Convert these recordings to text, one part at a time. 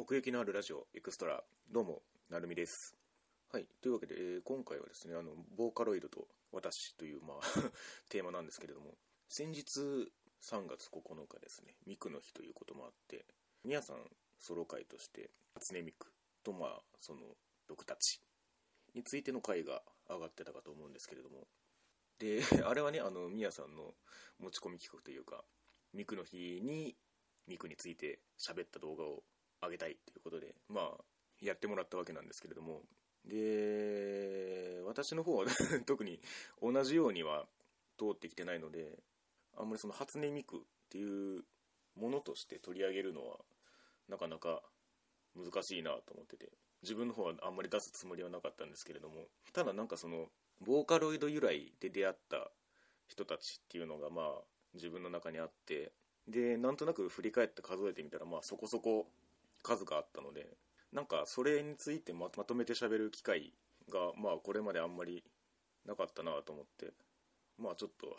奥行きのあるラジオエクストラどうもなるみです。はいというわけで、えー今回はですねあのボーカロイドと私というまあ テーマなんですけれども先日3月9日ですねミクの日ということもあって皆さんソロ会として初音ミクとまあその僕たちについての回が上がってたかと思うんですけれどもで あれはねあのミヤさんの持ち込み企画というかミクの日にミクについて喋った動画を上げたいということでまあやってもらったわけなんですけれども。で私の方は 特に同じようには通ってきてないのであんまりその初音ミクっていうものとして取り上げるのはなかなか難しいなと思ってて自分の方はあんまり出すつもりはなかったんですけれども。ただなんかそのボーカロイド由来で出会った人たちっていうのがまあ自分の中にあってでなんとなく振り返って数えてみたらまあそこそこ数があったのでなんかそれについてまとめて喋る機会がまあこれまであんまりなかったなと思ってまあちょっと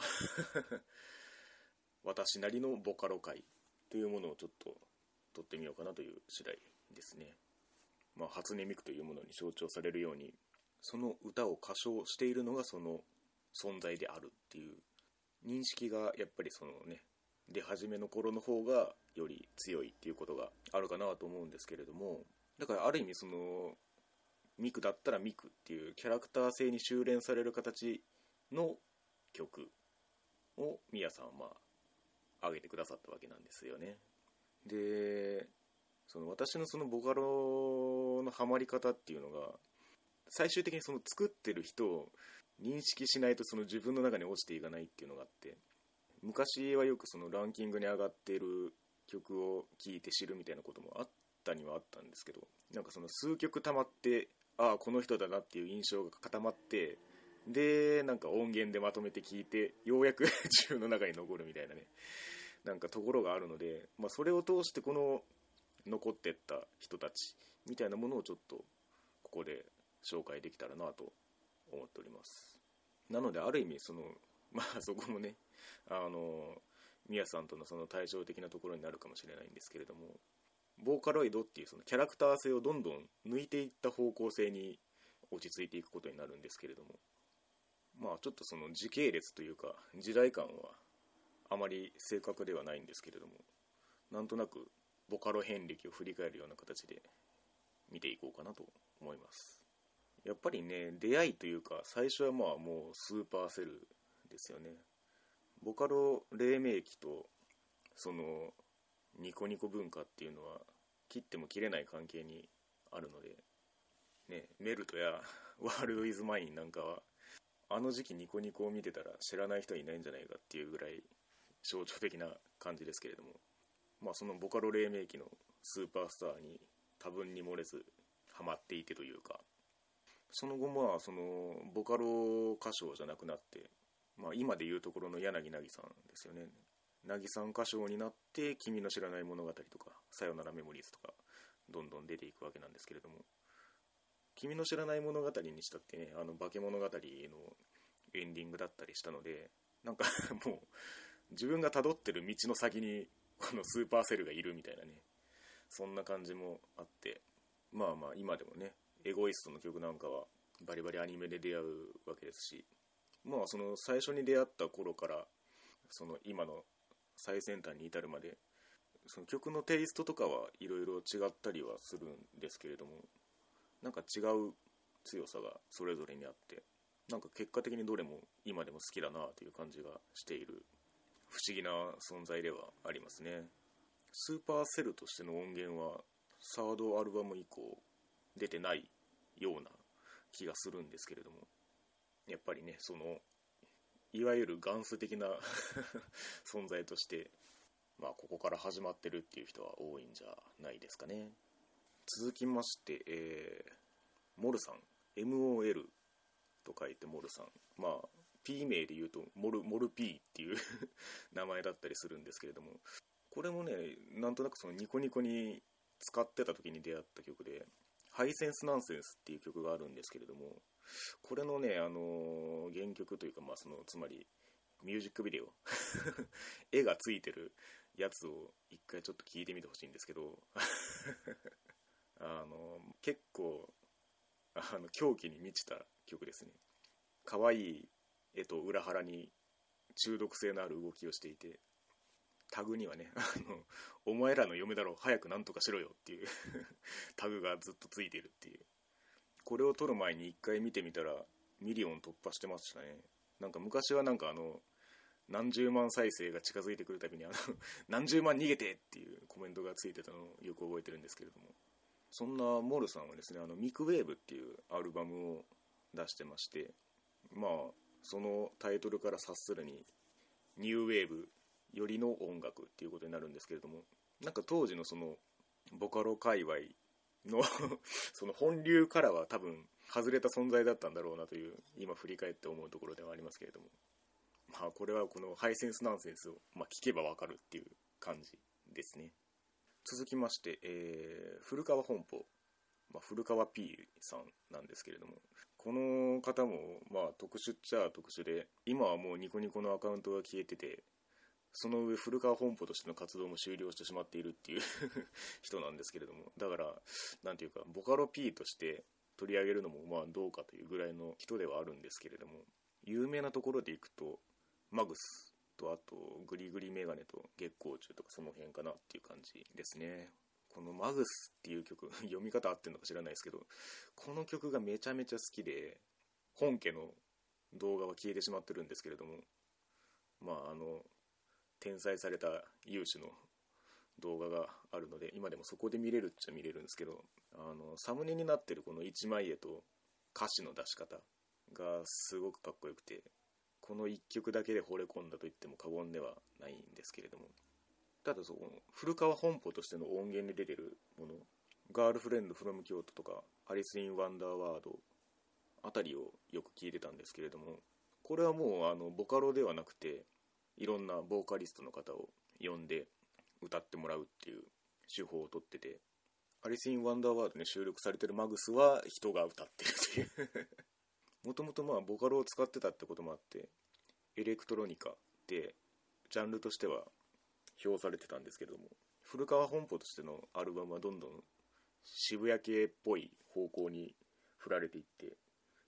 私なりのボカロ界というものをちょっと撮ってみようかなという次第ですね。まあ初音ミクというものに象徴されるようにその歌を歌唱しているのがその存在であるっていう認識がやっぱりそのね出始めの頃の方がより強いっていうことがあるかなと思うんですけれどもだからある意味そのミクだったらミクっていうキャラクター性に修練される形の曲をミヤさんはまあ上げてくださったわけなんですよね。でその私のそのボカロのハマり方っていうのが最終的にその作ってる人を認識しないとその自分の中に落ちていかないっていうのがあって昔はよくそのランキングに上がっている曲を聴いて知るみたいなこともあったにはあったんですけどなんかその数曲溜まってああこの人だなっていう印象が固まってでなんか音源でまとめて聞いてようやく 自分の中に残るみたいなねなんかところがあるので、まあ、それを通してこの残ってった人たちみたいなものをちょっとここで紹介できたらなと思っております。なのである意味そのまあ そこもねあのミヤさんとのその対照的なところになるかもしれないんですけれどもボーカロイドっていうそのキャラクター性をどんどん抜いていった方向性に落ち着いていくことになるんですけれどもまあちょっとその時系列というか時代感はあまり正確ではないんですけれどもなんとなくボカロ遍歴を振り返るような形で見ていこうかなと思います。やっぱりね出会いというか最初はまあもうスーパーセルですよね。ボカロ黎明期とそのニコニコ文化っていうのは切っても切れない関係にあるのでねメルトや ワールド・イズ・マインなんかはあの時期ニコニコを見てたら知らない人いないんじゃないかっていうぐらい象徴的な感じですけれどもまあそのボカロ黎明期のスーパースターに多分に漏れずハマっていてというかその後まあそのボカロ歌唱じゃなくなって、まあ、今でいうところの柳凪さんですよね。凪さん歌唱になって「君の知らない物語」とか「さよならメモリーズ」とかどんどん出ていくわけなんですけれども「君の知らない物語」にしたってねあの化け物語のエンディングだったりしたのでなんか もう自分が辿ってる道の先にこのスーパーセルがいるみたいなねそんな感じもあってまあまあ今でもねエゴイストの曲なんかはバリバリアニメで出会うわけですしまあその最初に出会った頃からその今の最先端に至るまでその曲のテイストとかはいろいろ違ったりはするんですけれどもなんか違う強さがそれぞれにあってなんか結果的にどれも今でも好きだなという感じがしている不思議な存在ではありますね。スーパーセルとしての音源はサードアルバム以降出てないような気がするんですけれどもやっぱりねそのいわゆる元祖的な 存在としてまあここから始まってるっていう人は多いんじゃないですかね。続きまして、えーモルさん。MOL と書いてモルさん。まあ P 名で言うとモルモル P っていう 名前だったりするんですけれども。これもねなんとなくそのニコニコに使ってた時に出会った曲で「ハイセンスナンセンス」っていう曲があるんですけれども。これのねあのー原曲というかまあそのつまりミュージックビデオ 絵がついてるやつを一回ちょっと聞いてみてほしいんですけど あの結構あの狂気に満ちた曲ですね。可愛い絵と裏腹に中毒性のある動きをしていてタグにはね「あのお前らの嫁だろ早くなんとかしろよ」っていうタグがずっとついてるっていう。これを撮る前に一回見てみたらミリオン突破してましたね。なんか昔はなんかあの何十万再生が近づいてくるたびにあの 何十万逃げてっていうコメントがついてたのをよく覚えてるんですけれども。そんなモルさんはですねあのミクウェーブっていうアルバムを出してましてまあそのタイトルから察するにニューウェーブよりの音楽っていうことになるんですけれどもなんか当時のそのボカロ界隈の その本流からは多分外れた存在だったんだろうなという今振り返って思うところではありますけれども。まあこれはこのハイセンスナンセンスを、まあ、聞けばわかるっていう感じですね。続きまして、えー、古川本舗、まあ、古川 P さんなんですけれども。この方もまあ特殊っちゃ特殊で今はもうニコニコのアカウントが消えててその上古川本舗としての活動も終了してしまっているっていう 人なんですけれどもだから何ていうかボカロ P として取り上げるのもまあどうかというぐらいの人ではあるんですけれども有名なところでいくとマグスとあとグリグリメガネと月光虫とかその辺かなっていう感じですね。このマグスっていう曲 読み方合ってるのか知らないですけどこの曲がめちゃめちゃ好きで本家の動画は消えてしまってるんですけれどもまああの転載された有志の動画があるので今でもそこで見れるっちゃ見れるんですけどあのサムネになってるこの一枚絵と歌詞の出し方がすごくかっこよくてこの1曲だけで惚れ込んだと言っても過言ではないんですけれどもただその古川本舗としての音源に出てるものガールフレンドフロム京都とかAlice in Wonderword あたりをよく聞いてたんですけれどもこれはもうあのボカロではなくていろんなボーカリストの方を呼んで歌ってもらうっていう手法をとってて Alice in Wonderword に収録されてるマグスは人が歌ってるという。もともとまあボカロを使ってたってこともあってエレクトロニカってジャンルとしては評されてたんですけども古川本舗としてのアルバムはどんどん渋谷系っぽい方向に振られていって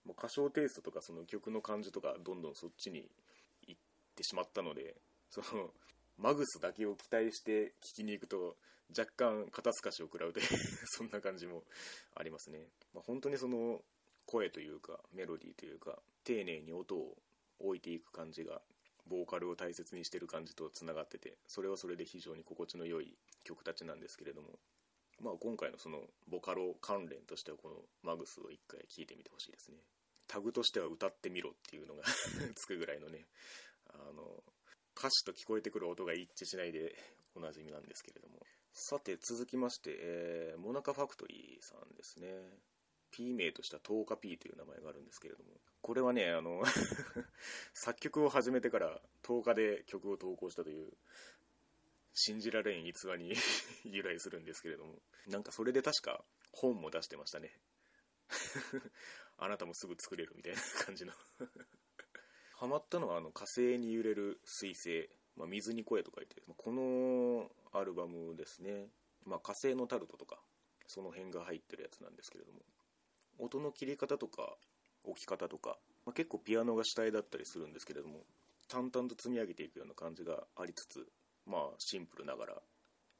もう歌唱テイストとかその曲の感じとかどんどんそっちにしまったのでそのマグスだけを期待して聴きに行くと若干肩透かしを食らうという そんな感じもありますね、まあ、本当にその声というかメロディーというか丁寧に音を置いていく感じがボーカルを大切にしてる感じとつながっててそれはそれで非常に心地の良い曲たちなんですけれどもまあ今回のそのボカロ関連としてはこのマグスを一回聴いてみてほしいですね。タグとしては歌ってみろっていうのが つくぐらいのねあの歌詞と聞こえてくる音が一致しないでおなじみなんですけれども。さて続きまして、えー、モナカファクトリーさんですね。P 名としては10日 P という名前があるんですけれども。これはねあの 作曲を始めてから10日で曲を投稿したという信じられん逸話に 由来するんですけれども。なんかそれで確か本も出してましたね。あなたもすぐ作れるみたいな感じの。ハマったのはあの火星に揺れる彗星、まあ、水に声と書いてこのアルバムですね、まあ、火星のタルトとかその辺が入ってるやつなんですけれども。音の切り方とか置き方とか、まあ、結構ピアノが主体だったりするんですけれども淡々と積み上げていくような感じがありつつまあシンプルながら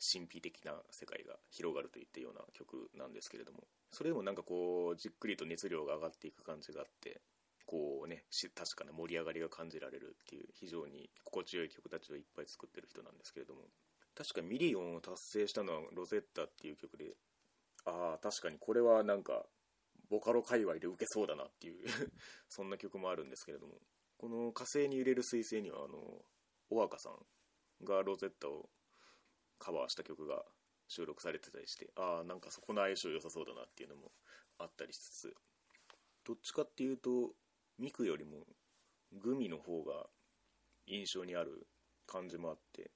神秘的な世界が広がるといったような曲なんですけれども。それでもなんかこうじっくりと熱量が上がっていく感じがあってこうね確かな盛り上がりが感じられるっていう非常に心地よい曲たちをいっぱい作ってる人なんですけれども。確かミリオンを達成したのはロゼッタっていう曲でああ確かにこれはなんかボカロ界隈で受けそうだなっていう そんな曲もあるんですけれども。この「火星に揺れる彗星」にはあのお若さんがロゼッタをカバーした曲が収録されてたりしてああなんかそこの相性良さそうだなっていうのもあったりしつつ。どっちかっていうとミクよりもグミの方が印象にある感じもあって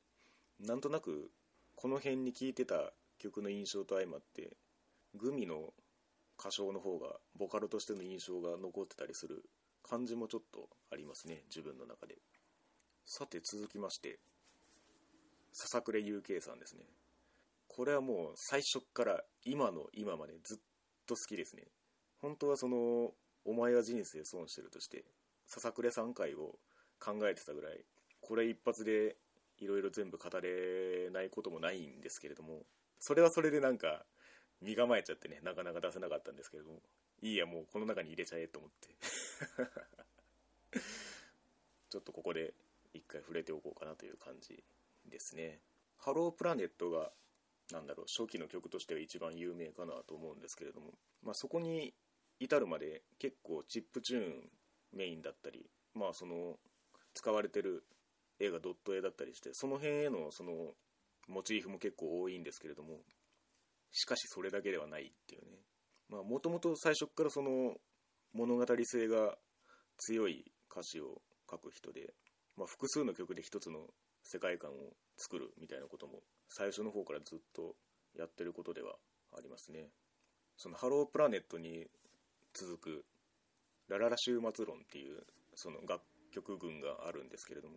なんとなくこの辺に聴いてた曲の印象と相まってグミの歌唱の方がボカロとしての印象が残ってたりする感じもちょっとありますね自分の中で。さて続きまして笹暮 UK さんですね。これはもう最初から今の今までずっと好きですね。本当はその「お前は人生損してる」として笹暮3回を考えてたぐらいこれ一発でいろいろ全部語れないこともないんですけれどもそれはそれでなんか身構えちゃってねなかなか出せなかったんですけれどもいいやもうこの中に入れちゃえと思って。ちょっとここで一回触れておこうかなという感じですね。ハロープラネットがなんだろう初期の曲としては一番有名かなと思うんですけれども、まあ、そこに至るまで結構チップチューンメインだったりまあその使われてる絵がドット絵だったりしてその辺へのそのモチーフも結構多いんですけれどもしかしそれだけではないっていうね。まあもともと最初からその物語性が強い歌詞を書く人で、まあ、複数の曲で一つの世界観を作るみたいなことも最初の方からずっとやってることではありますね。そのハロープラネットに続くラララ週末論っていうその楽曲群があるんですけれども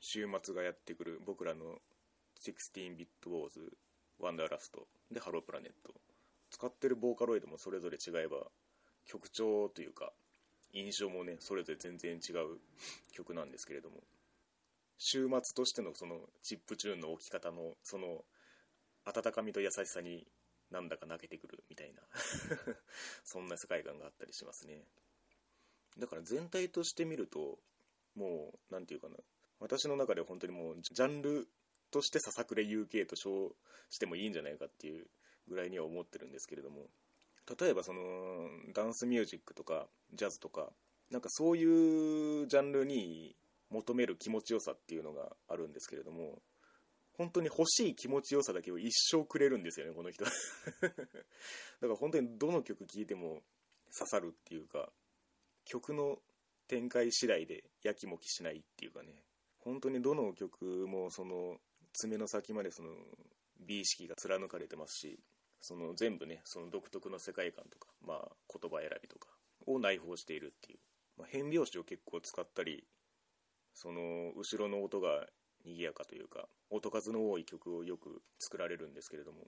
週末がやってくる僕らの16ビットウォーズワンダーラストでハロープラネット。使ってるボーカロイドもそれぞれ違えば曲調というか印象もねそれぞれ全然違う曲なんですけれども週末としてのそのチップチューンの置き方のその温かみと優しさになんだか泣けてくるみたいな。そんな世界観があったりしますね。だから全体として見るともう何て言うかな。私の中では本当にもうジャンルとしてささくれ UK と称してもいいんじゃないかっていうぐらいには思ってるんですけれども。例えばそのダンスミュージックとかジャズとかなんかそういうジャンルに求める気持ちよさっていうのがあるんですけれども。本当に欲しい気持ちよさだけを一生くれるんですよねこの人。だから本当にどの曲聴いても刺さるっていうか曲の展開次第でやきもきしないっていうかね。本当にどの曲もその爪の先までその美意識が貫かれてますしその全部ねその独特の世界観とか、まあ、言葉選びとかを内包しているっていう、まあ、変拍子を結構使ったりその後ろの音が賑やかというか音数の多い曲をよく作られるんですけれども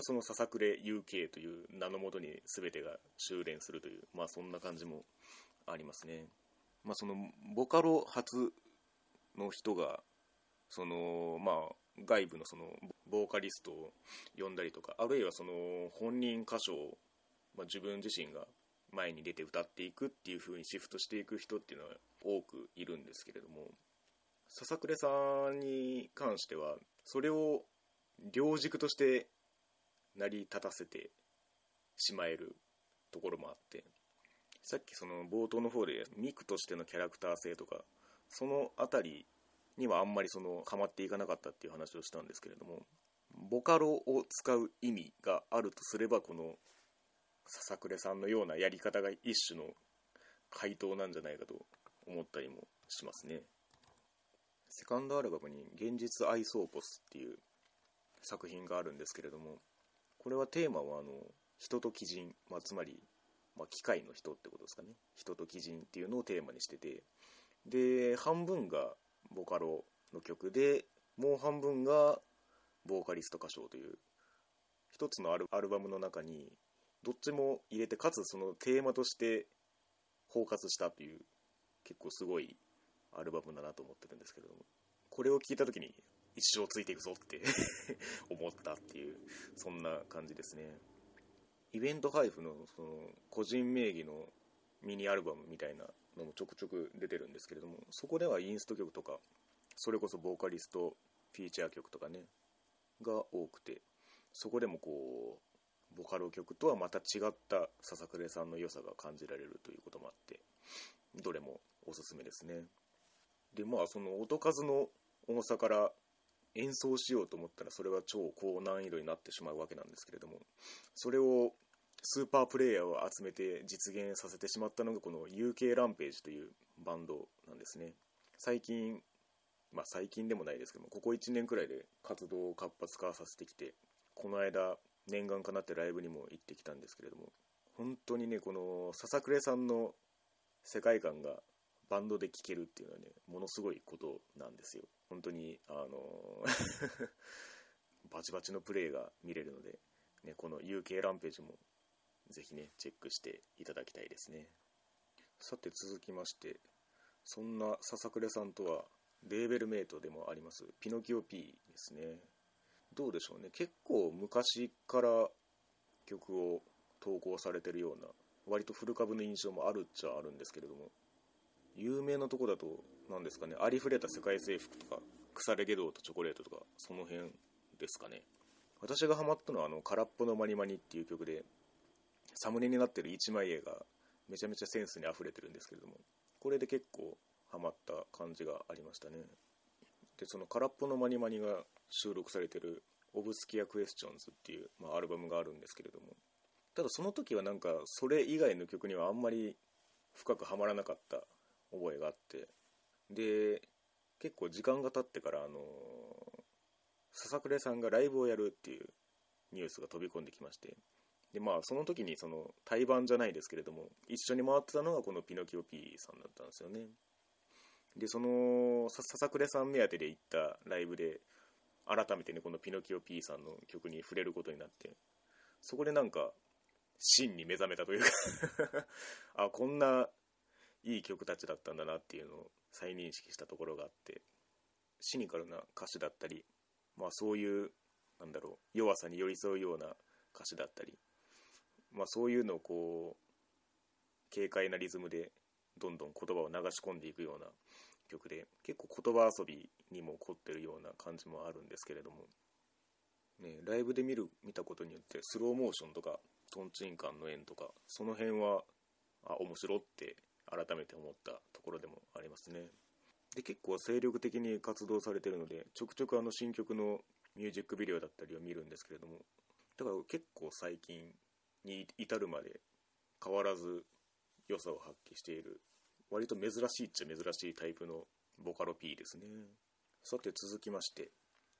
そのささくれ UK という名のもとに全てが修練するというまあそんな感じもありますね。まあそのボカロ初の人がそのまあ外部のそのボーカリストを呼んだりとかあるいはその本人歌唱を、まあ、自分自身が前に出て歌っていくっていう風にシフトしていく人っていうのは多くいるんですけれども笹暮さんに関してはそれを両軸として成り立たせてしまえるところもあってさっきその冒頭の方でミクとしてのキャラクター性とかその辺りにはあんまりそのかまっていかなかったっていう話をしたんですけれどもボカロを使う意味があるとすればこの笹暮さんのようなやり方が一種の回答なんじゃないかと思ったりもしますね。セカンドアルバムに「現実アイソーポス」っていう作品があるんですけれどもこれはテーマはあの人と鬼人、まあ、つまり、まあ、機械の人ってことですかね。人と鬼人っていうのをテーマにしててで半分がボカロの曲でもう半分がボーカリスト歌唱という一つのアルアルバムの中にどっちも入れてかつそのテーマとして包括したという結構すごいアルバムだなと思ってるんですけれどもこれを聞いた時に一生ついていくぞって 思ったっていうそんな感じですね。イベント配布のその個人名義のミニアルバムみたいなのもちょくちょく出てるんですけれどもそこではインスト曲とかそれこそボーカリストフィーチャー曲とかねが多くてそこでもこうボカロ曲とはまた違った笹暮さんの良さが感じられるということもあってどれもおすすめですね。でまあその音数の重さから演奏しようと思ったらそれは超高難易度になってしまうわけなんですけれどもそれをスーパープレイヤーを集めて実現させてしまったのがこの UK ランページというバンドなんですね。最近まあ最近でもないですけどもここ1年くらいで活動を活発化させてきてこの間念願かなってライブにも行ってきたんですけれども本当にねこの笹暮さんの世界観がバンドで聴けるっていうのはねものすごいことなんですよ。本当にあの バチバチのプレーが見れるので、ね、この UK ランページもぜひねチェックしていただきたいですね。さて続きましてそんな笹倉さんとはレーベルメイトでもありますピノキオ P ですね。どうでしょうね。結構昔から曲を投稿されてるような割と古株の印象もあるっちゃあるんですけれども有名なとこだと何ですかねありふれた世界征服とか腐れゲドウとチョコレートとかその辺ですかね。私がハマったのはあの「空っぽのマニマニ」っていう曲でサムネになってる一枚絵がめちゃめちゃセンスにあふれてるんですけれどもこれで結構ハマった感じがありましたね。でその「空っぽのマニマニ」が収録されてる「オブスキア・クエスチョンズ」っていう、まあ、アルバムがあるんですけれどもただその時はなんかそれ以外の曲にはあんまり深くはまらなかった覚えがあって。で結構時間が経ってからあの笹倉さんがライブをやるっていうニュースが飛び込んできまして。でまあその時にその対バンじゃないですけれども一緒に回ってたのがこのピノキオ P さんだったんですよね。でその笹倉さん目当てで行ったライブで改めてねこのピノキオ P さんの曲に触れることになってそこでなんか真に目覚めたというか。あこんないい曲たちだったんだなっていうのを再認識したところがあってシニカルな歌詞だったりまあそういうなんだろう弱さに寄り添うような歌詞だったりまあそういうのをこう軽快なリズムでどんどん言葉を流し込んでいくような曲で結構言葉遊びにも凝ってるような感じもあるんですけれども、ね、ライブで見る見たことによってスローモーションとかトンチンカンの円とかその辺はあ面白って改めて思ったところでもありますね。で結構精力的に活動されてるのでちょくちょくあの新曲のミュージックビデオだったりを見るんですけれどもだから結構最近に至るまで変わらず良さを発揮している割と珍しいっちゃ珍しいタイプのボカロ P ですね。さて続きまして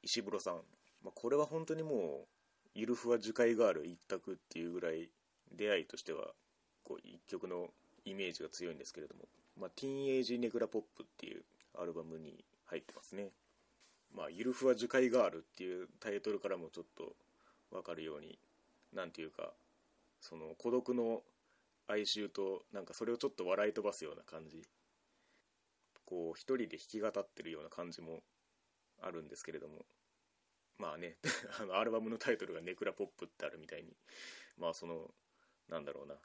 石黒さん、まあ、これは本当にもうゆるふわ樹海ガール一択っていうぐらい出会いとしてはこう一曲のイメージが強いんですけれども、まあ、ティーンエイジネグラポップっていうアルバムに入ってますね。まあゆるふわ樹海ガールっていうタイトルからもちょっと分かるように何ていうかその孤独の哀愁となんかそれをちょっと笑い飛ばすような感じ。こう一人で弾き語ってるような感じもあるんですけれども。まあね あのアルバムのタイトルが「ネクラポップ」ってあるみたいに。まあそのなんだろうな。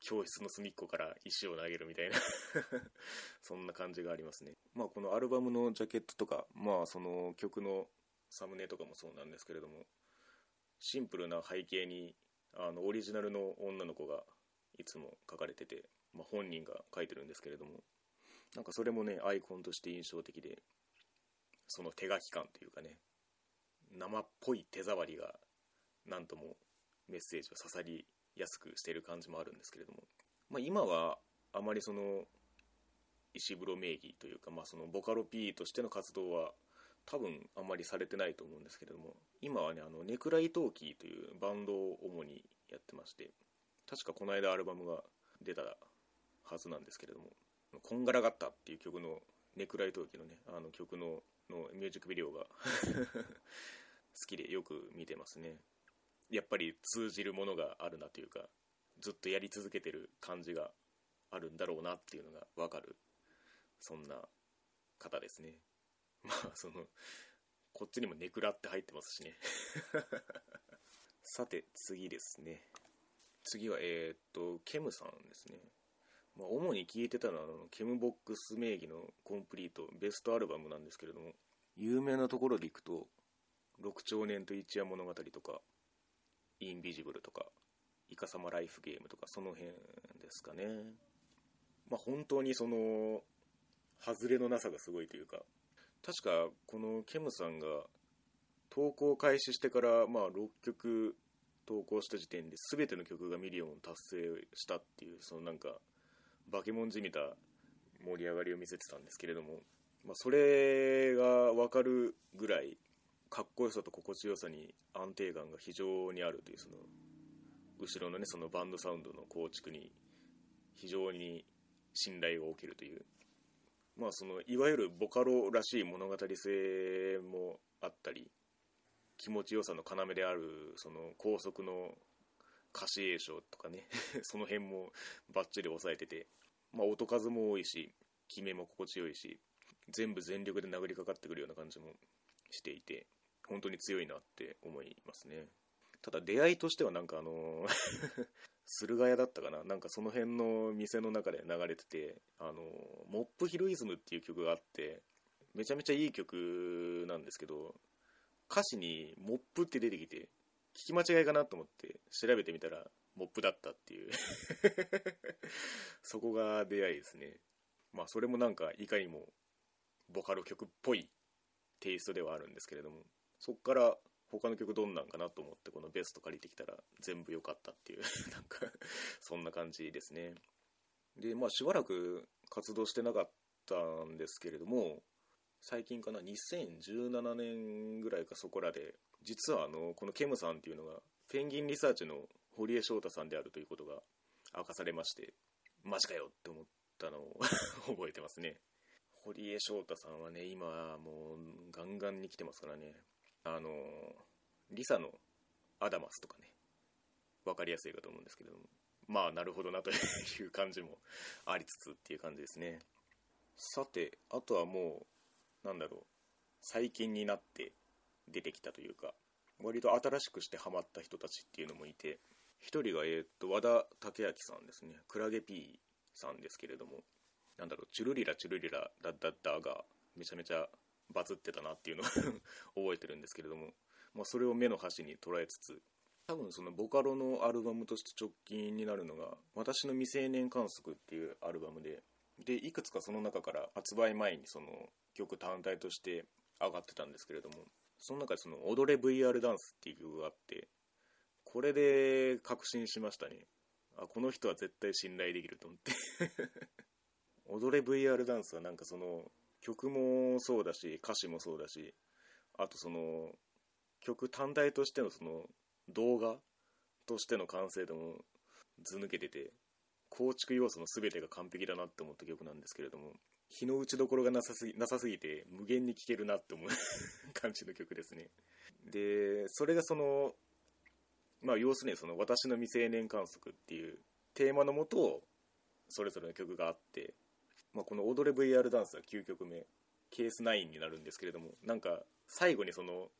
教室の隅っこから石を投げるみたいな。そんな感じがありますね。まあこのアルバムのジャケットとかまあその曲のサムネとかもそうなんですけれどもシンプルな背景にあのオリジナルの女の子がいつも書かれてて、まあ、本人が書いてるんですけれどもなんかそれもねアイコンとして印象的でその手書き感というかね生っぽい手触りが何ともメッセージを刺さりやすくしてる感じもあるんですけれども、まあ、今はあまりその石風呂名義というか、まあ、そのボカロ P としての活動は多分あんまりされてないと思うんですけれども今はねあのネクライトーキーというバンドを主にやってまして確かこの間アルバムが出たはずなんですけれども「こんがらがった」っていう曲のネクライトーキーのねあの曲ののミュージックビデオが 好きでよく見てますね。やっぱり通じるものがあるなというかずっとやり続けてる感じがあるんだろうなっていうのが分かるそんな方ですね。まあそのこっちにもネクラって入ってますしね。さて次ですね。次はえー、っとケムさんですね。まあ、主に聴いてたのはあのケムボックス名義のコンプリートベストアルバムなんですけれども有名なところでいくと「六兆年と一夜物語」とか「インビジブル」とか「イカサマライフゲーム」とかその辺ですかね。まあ本当にその外れのなさがすごいというか確かこのケムさんが投稿開始してからまあ6曲投稿した時点で全ての曲がミリオン達成したっていうそのなんかバケモンじみた盛り上がりを見せてたんですけれども、まあ、それが分かるぐらいかっこよさと心地よさに安定感が非常にあるというその後ろのねそのバンドサウンドの構築に非常に信頼を受けるという。まあそのいわゆるボカロらしい物語性もあったり気持ちよさの要であるその高速の歌詞栄唱とかね その辺もバッチリ抑えてて、まあ、音数も多いし決めも心地よいし全部全力で殴りかかってくるような感じもしていて。本当に強いなって思いますね。ただ出会いとしてはなんかあの 駿河屋だったかな。なんかその辺の店の中で流れててあのモップヒロイズムっていう曲があってめちゃめちゃいい曲なんですけど歌詞にモップって出てきて聞き間違いかなと思って調べてみたらモップだったっていう。そこが出会いですね。まあそれもなんかいかにもボカロ曲っぽいテイストではあるんですけれども。そっから他の曲どんなんかなと思ってこのベスト借りてきたら全部良かったっていう なんかそんな感じですね。でまあしばらく活動してなかったんですけれども最近かな2017年ぐらいかそこらで実はあのこのケムさんっていうのがペンギンリサーチの堀江翔太さんであるということが明かされましてマジかよって思ったのを 覚えてますね。堀江翔太さんはね今もうガンガンに来てますからね。あのリサのアダマスとかね分かりやすいかと思うんですけどまあなるほどなという感じもありつつっていう感じですね。さてあとはもうなんだろう最近になって出てきたというか割と新しくしてハマった人たちっていうのもいて一人が、えー、っと和田武明さんですね。クラゲ P さんですけれども。なんだろうチュルリラチュルリラダッダッダがめちゃめちゃバズってたなっていうのを 覚えてるんですけれども、まあ、それを目の端に捉えつつ多分そのボカロのアルバムとして直近になるのが「私の未成年観測」っていうアルバムででいくつかその中から発売前にその曲単体として上がってたんですけれどもその中でその「踊れ VR ダンス」っていう曲があってこれで確信しましたね。あこの人は絶対信頼できると思って。踊れ VR ダンスはなんかその曲もそうだし歌詞もそうだしあとその曲単体としてのその動画としての完成度も図抜けてて構築要素の全てが完璧だなって思った曲なんですけれども日の打ちどころがなさすぎなさすぎて無限に聴けるなって思う 感じの曲ですね。でそれがそのまあ要するにその私の未成年観測っていうテーマのもとそれぞれの曲があって、まあ、この「踊れ VR ダンス」は9曲目ケース9になるんですけれどもなんか最後にその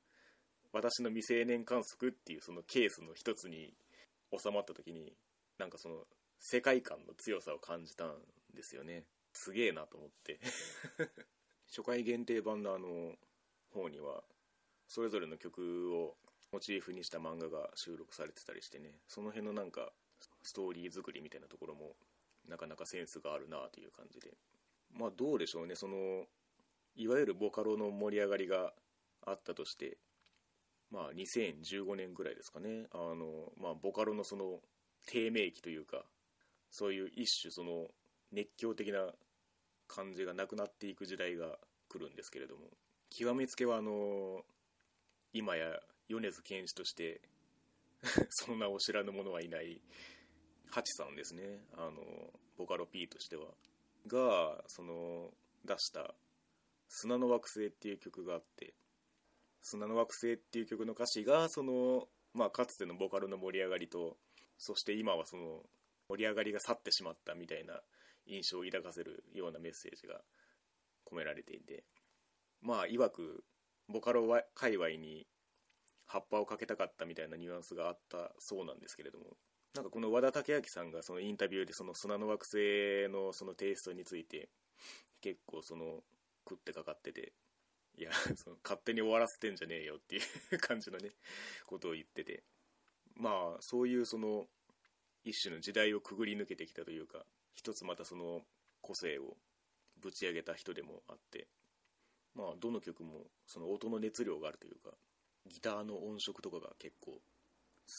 私の未成年観測っていうそのケースの一つに収まった時になんかその世界観の強さを感じたんですよね。すげえなと思って。初回限定版のあの方にはそれぞれの曲をモチーフにした漫画が収録されてたりしてね。その辺のなんかストーリー作りみたいなところもなかなかセンスがあるなという感じで。まあどうでしょうね。そのいわゆるボカロの盛り上がりがあったとしてまあ2015年ぐらいですかね。あのまあボカロのその低迷期というかそういう一種その熱狂的な感じがなくなっていく時代が来るんですけれども。極めつけはあの今や米津玄師として そんなお知らぬ者はいない。ハチさんですね。あのボカロ P としては。がその出した「砂の惑星」っていう曲があって「砂の惑星」っていう曲の歌詞がその、まあ、かつてのボカロの盛り上がりとそして今はその盛り上がりが去ってしまったみたいな印象を抱かせるようなメッセージが込められていて。まあいわくボカロ界隈に葉っぱをかけたかったみたいなニュアンスがあったそうなんですけれども。なんかこの和田武明さんがそのインタビューでその砂の惑星のそのテイストについて結構その食ってかかってていや その勝手に終わらせてんじゃねえよっていう感じのねことを言ってて。まあそういうその一種の時代をくぐり抜けてきたというか一つまたその個性をぶち上げた人でもあってまあどの曲もその音の熱量があるというかギターの音色とかが結構好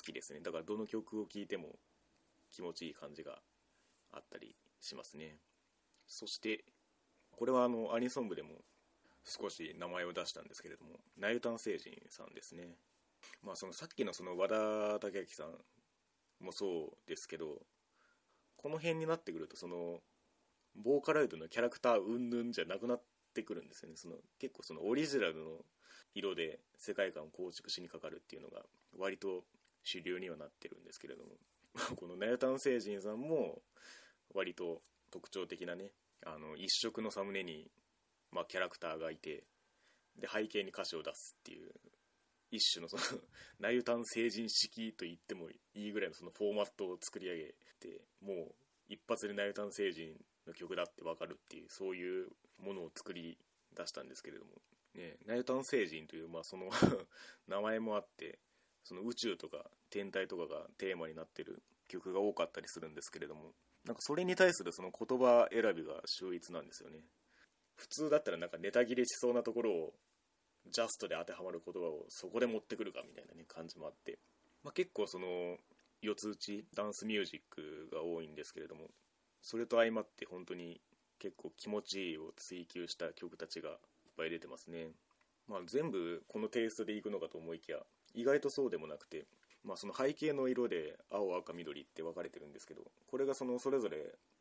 きですね。だからどの曲を聴いても気持ちいい感じがあったりしますね。そしてこれはあのアニソン部でも少し名前を出したんですけれどもナユタン星人さんですね。まあそのさっきのその和田武明さんもそうですけどこの辺になってくるとそのボーカロイドのキャラクターうんぬんじゃなくなってくるんですよね。その結構そのオリジナルの色で世界観を構築しにかかるっていうのが割と主流にはなってるんですけれども。このナヨタン星人さんも割と特徴的なねあの一色のサムネに、まあ、キャラクターがいてで背景に歌詞を出すっていう一種のその ナユタン星人式と言ってもいいぐらいのそのフォーマットを作り上げてもう一発でナユタン星人の曲だって分かるっていうそういうものを作り出したんですけれども、ね、ナユタン星人という、まあ、その 名前もあってその宇宙とか天体とかがテーマになってる曲が多かったりするんですけれどもなんかそれに対するその言葉選びが秀逸なんですよね。普通だったらなんかネタ切れしそうなところをジャストで当てはまる言葉をそこで持ってくるかみたいなね感じもあって、まあ、結構その四つ打ちダンスミュージックが多いんですけれどもそれと相まって本当に結構気持ちいいを追求した曲たちがいっぱい出てますね、まあ、全部このテイストでいくのかと思いきや意外とそうでもなくて、まあ、その背景の色で青赤緑って分かれてるんですけどこれがそのそれぞれ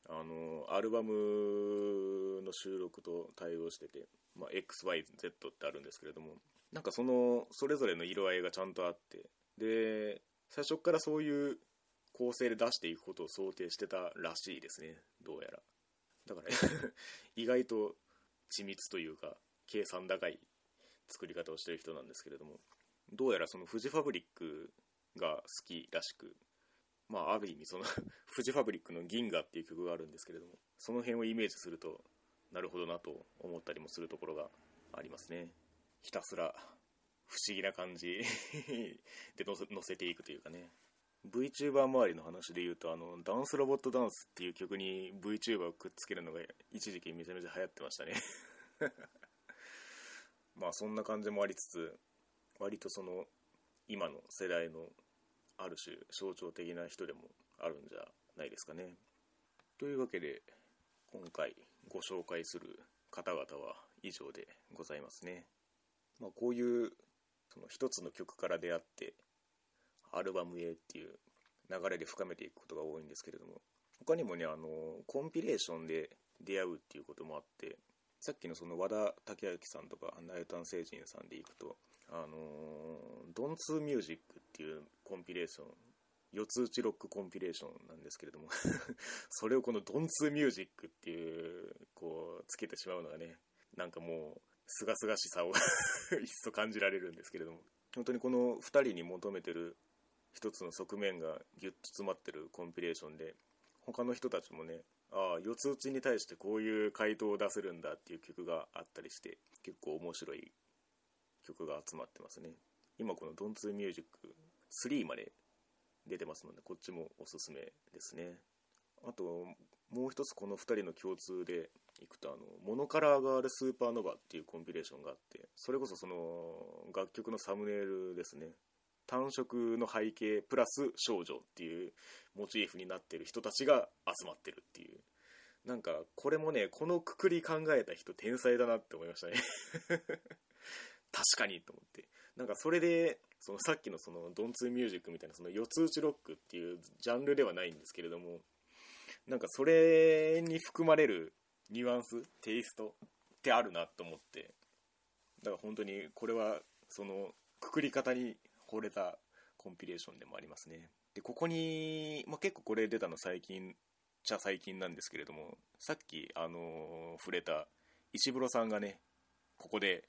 あのアルバムの収録と対応してて、まあ、XYZ ってあるんですけれどもなんかそのそれぞれの色合いがちゃんとあってで最初からそういう構成で出していくことを想定してたらしいですねどうやら。だから 意外と緻密というか計算高い作り方をしてる人なんですけれどもどうやらそのフジファブリックが好きらしくまあある意味その フジファブリックの「銀河」っていう曲があるんですけれどもその辺をイメージするとなるほどなと思ったりもするところがありますね。ひたすら不思議な感じ で載せていくというかね。VTuber 周りの話で言うとあのダンスロボットダンスっていう曲に VTuber をくっつけるのが一時期めちゃめちゃ流行ってましたね。まあそんな感じもありつつ割とその今の世代のある種象徴的な人でもあるんじゃないですかね。というわけで今回ご紹介する方々は以上でございますね、まあ、こういうその一つの曲から出会ってアルバムへっていう流れで深めていくことが多いんですけれども他にもねあのコンピレーションで出会うっていうこともあってさっきのその和田武明さんとかナイタン星人さんでいくとあのドンツーミュージックっていうコンピレーション四つ打ちロックコンピレーションなんですけれども それをこのドンツーミュージックっていうこうつけてしまうのがねなんかもうすがすがしさを 一層感じられるんですけれども。本当にこの2人に求めてる一つの側面がギュッと詰まってるコンピレーションで他の人たちもねああ四つ打ちに対してこういう回答を出せるんだっていう曲があったりして結構面白い曲が集まってますね。今この「ドンツーミュージック3まで出てますのでこっちもおすすめですね。あともう一つこの2人の共通でいくとあのモノカラーガールスーパーノバっていうコンピレーションがあってそれこそその楽曲のサムネイルですね。単色の背景プラス少女っていうモチーフになってる人たちが集まってるっていう。なんかこれもねこのくくり考えた人天才だなって思いましたね。確かにと思って。なんかそれでそのさっきのそのドンツーミュージックみたいなその四つ打ちロックっていうジャンルではないんですけれどもなんかそれに含まれるニュアンステイストってあるなと思って。だから本当にこれはそのくくり方に惚れたコンピレーションでもありますね。でここに、まあ、結構これ出たの最近じゃ最近なんですけれどもさっきあの、触れた石黒さんがねここで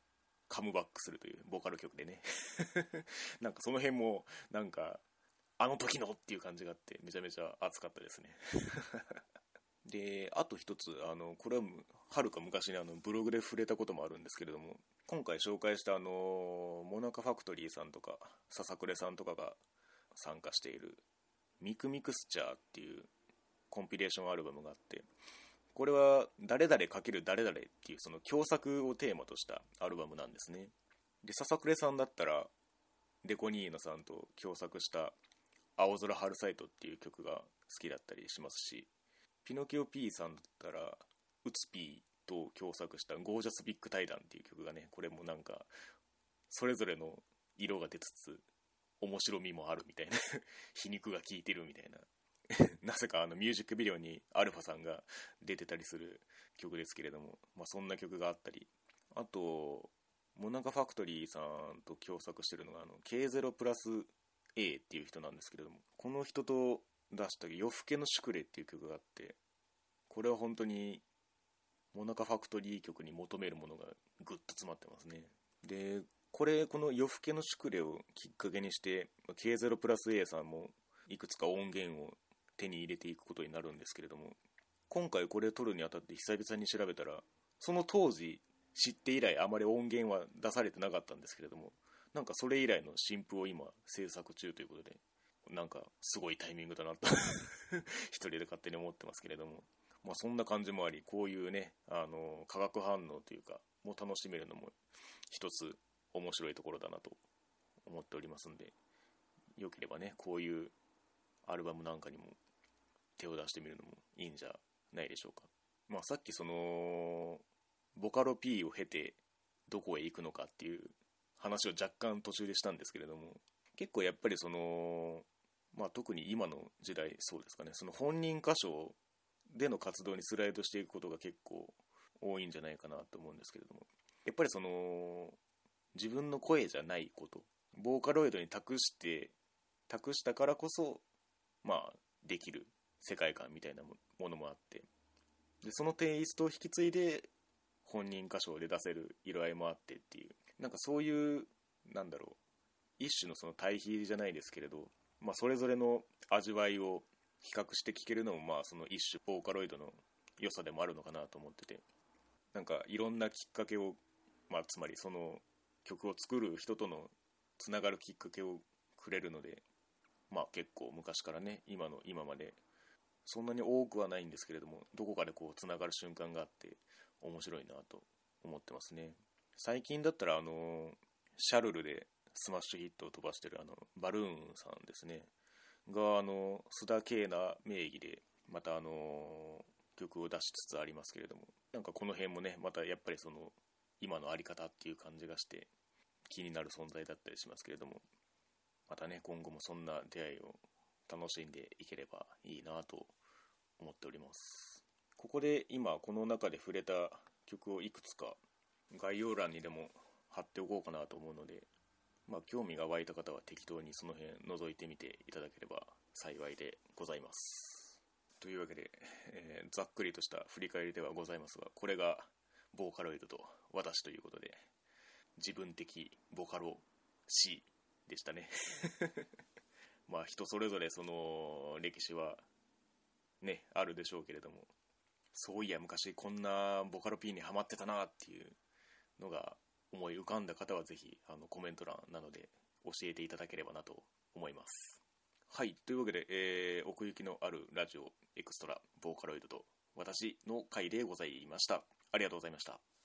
カムバックするというボーカル曲でね。なんかその辺もなんかあの時のっていう感じがあってめちゃめちゃ熱かったですね。であと一つあのこれははるか昔にあのブログで触れたこともあるんですけれども今回紹介したあのモナカファクトリーさんとか笹暮さんとかが参加しているミクミクスチャーっていうコンピレーションアルバムがあってこれは誰々×誰々っていうその共作をテーマとしたアルバムなんですね。で笹暮さんだったらデコニーノさんと共作した「青空春サイト」っていう曲が好きだったりしますしピノキオ P さんだったら、ウツ P と共作したゴージャスビッグ対談っていう曲がね、これもなんか、それぞれの色が出つつ、面白みもあるみたいな 皮肉が効いてるみたいな。なぜかあのミュージックビデオにアルファさんが出てたりする曲ですけれども、まあ、そんな曲があったりあとモナカファクトリーさんと共作してるのがあの K0 プラス A っていう人なんですけれどもこの人と出した「夜更けのシュクレ」っていう曲があってこれは本当にモナカファクトリー曲に求めるものがぐっと詰まってますね。でこれこの夜更けのシュクレをきっかけにして K0 プラス A さんもいくつか音源を手に入れていくことになるんですけれども今回これ撮るにあたって久々に調べたらその当時知って以来あまり音源は出されてなかったんですけれどもなんかそれ以来の新譜を今制作中ということでなんかすごいタイミングだなと 一人で勝手に思ってますけれどもまあそんな感じもありこういうねあの化学反応というかも楽しめるのも一つ面白いところだなと思っておりますんでよければねこういうアルバムなんかにも手を出してみるのもいいんじゃないでしょうか。まあさっきそのボカロ P を経てどこへ行くのかっていう話を若干途中でしたんですけれども結構やっぱりそのまあ特に今の時代そうですかね。その本人歌唱での活動にスライドしていくことが結構多いんじゃないかなと思うんですけれどもやっぱりその自分の声じゃないことボーカロイドに託して託したからこそまあできる。世界観みたいなものもあって。でそのテイストを引き継いで本人歌唱で出せる色合いもあってっていう。なんかそういうなんだろう。一種のその対比じゃないですけれど、まあ、それぞれの味わいを比較して聴けるのもまあその一種ボーカロイドの良さでもあるのかなと思ってて。なんかいろんなきっかけを、まあ、つまりその曲を作る人とのつながるきっかけをくれるのでまあ結構昔からね今の今までそんなに多くはないんですけれどもどこかでこうつながる瞬間があって面白いなと思ってますね。最近だったらあのシャルルでスマッシュヒットを飛ばしてるあのバルーンさんですね。があの須田圭な名義でまたあの曲を出しつつありますけれどもなんかこの辺もねまたやっぱりその今の在り方っていう感じがして気になる存在だったりしますけれどもまたね今後もそんな出会いを楽しんでいければいいなと思っております。ここで今この中で触れた曲をいくつか概要欄にでも貼っておこうかなと思うのでまあ興味が湧いた方は適当にその辺覗いてみていただければ幸いでございます。というわけで、えー、ざっくりとした振り返りではございますがこれがボーカロイドと私ということで自分的ボカロ C でしたね。まあ人それぞれその歴史はねあるでしょうけれどもそういや昔こんなボカロ P にハマってたなっていうのが思い浮かんだ方はぜひあのコメント欄などで教えていただければなと思います。はいというわけで、えー、奥行きのあるラジオエクストラボーカロイドと私の回でございました。ありがとうございました。